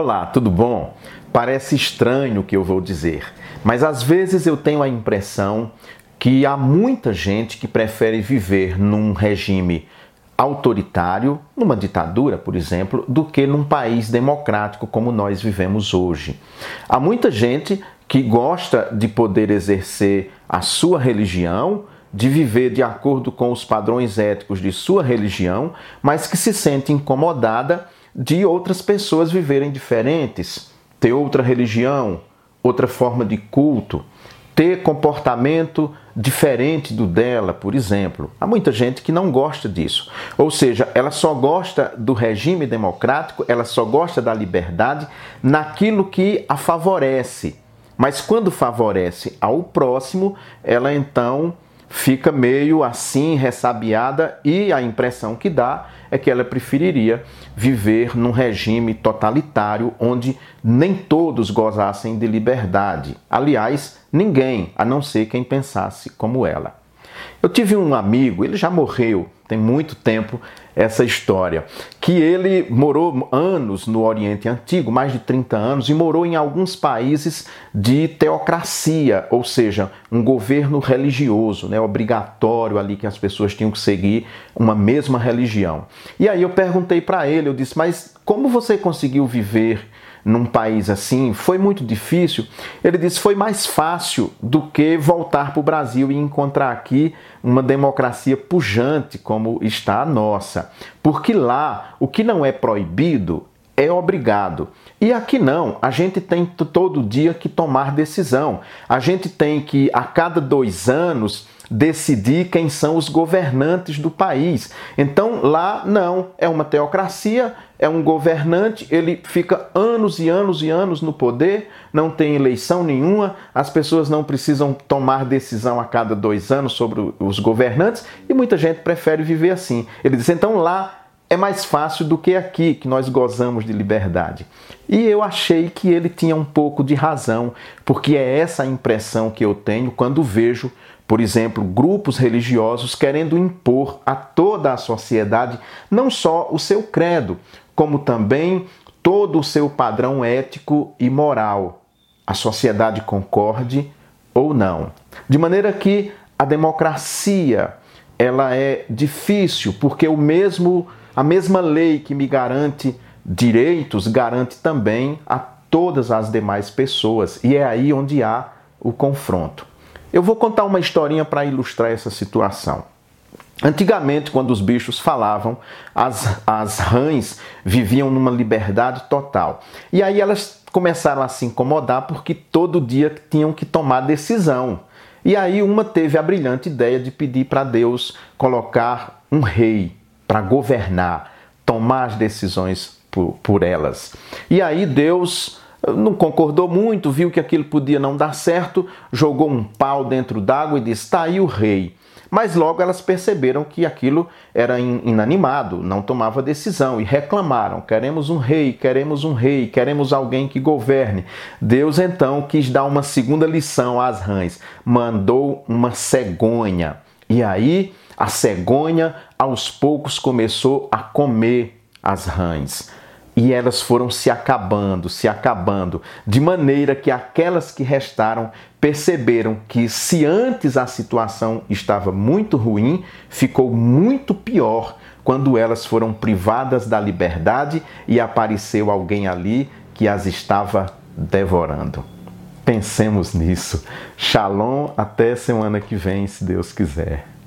Olá, tudo bom? Parece estranho o que eu vou dizer, mas às vezes eu tenho a impressão que há muita gente que prefere viver num regime autoritário, numa ditadura, por exemplo, do que num país democrático como nós vivemos hoje. Há muita gente que gosta de poder exercer a sua religião, de viver de acordo com os padrões éticos de sua religião, mas que se sente incomodada de outras pessoas viverem diferentes, ter outra religião, outra forma de culto, ter comportamento diferente do dela, por exemplo. Há muita gente que não gosta disso. Ou seja, ela só gosta do regime democrático, ela só gosta da liberdade naquilo que a favorece. Mas quando favorece ao próximo, ela então fica meio assim, ressabiada, e a impressão que dá é que ela preferiria viver num regime totalitário onde nem todos gozassem de liberdade. Aliás, ninguém, a não ser quem pensasse como ela. Eu tive um amigo, ele já morreu, tem muito tempo essa história, que ele morou anos no Oriente Antigo, mais de 30 anos, e morou em alguns países de teocracia, ou seja, um governo religioso, né, obrigatório ali que as pessoas tinham que seguir uma mesma religião. E aí eu perguntei para ele, eu disse: "Mas como você conseguiu viver num país assim foi muito difícil. Ele disse foi mais fácil do que voltar para o Brasil e encontrar aqui uma democracia pujante como está a nossa. Porque lá o que não é proibido é obrigado. E aqui não, a gente tem todo dia que tomar decisão. A gente tem que, a cada dois anos, decidir quem são os governantes do país. Então lá não, é uma teocracia, é um governante, ele fica anos e anos e anos no poder, não tem eleição nenhuma, as pessoas não precisam tomar decisão a cada dois anos sobre os governantes e muita gente prefere viver assim. Ele diz: então lá é mais fácil do que aqui, que nós gozamos de liberdade. E eu achei que ele tinha um pouco de razão, porque é essa a impressão que eu tenho quando vejo, por exemplo, grupos religiosos querendo impor a toda a sociedade não só o seu credo, como também todo o seu padrão ético e moral. A sociedade concorde ou não. De maneira que a democracia ela é difícil, porque o mesmo a mesma lei que me garante direitos garante também a todas as demais pessoas, e é aí onde há o confronto. Eu vou contar uma historinha para ilustrar essa situação. Antigamente, quando os bichos falavam, as, as rãs viviam numa liberdade total. E aí elas começaram a se incomodar porque todo dia tinham que tomar decisão. E aí uma teve a brilhante ideia de pedir para Deus colocar um rei para governar, tomar as decisões por, por elas. E aí Deus eh, não concordou muito, viu que aquilo podia não dar certo, jogou um pau dentro d'água e disse: está aí o rei. Mas logo elas perceberam que aquilo era inanimado, não tomava decisão e reclamaram: queremos um rei, queremos um rei, queremos alguém que governe. Deus então quis dar uma segunda lição às rãs, mandou uma cegonha. E aí a cegonha aos poucos começou a comer as rãs. E elas foram se acabando, se acabando, de maneira que aquelas que restaram perceberam que, se antes a situação estava muito ruim, ficou muito pior quando elas foram privadas da liberdade e apareceu alguém ali que as estava devorando. Pensemos nisso. Shalom, até semana que vem, se Deus quiser.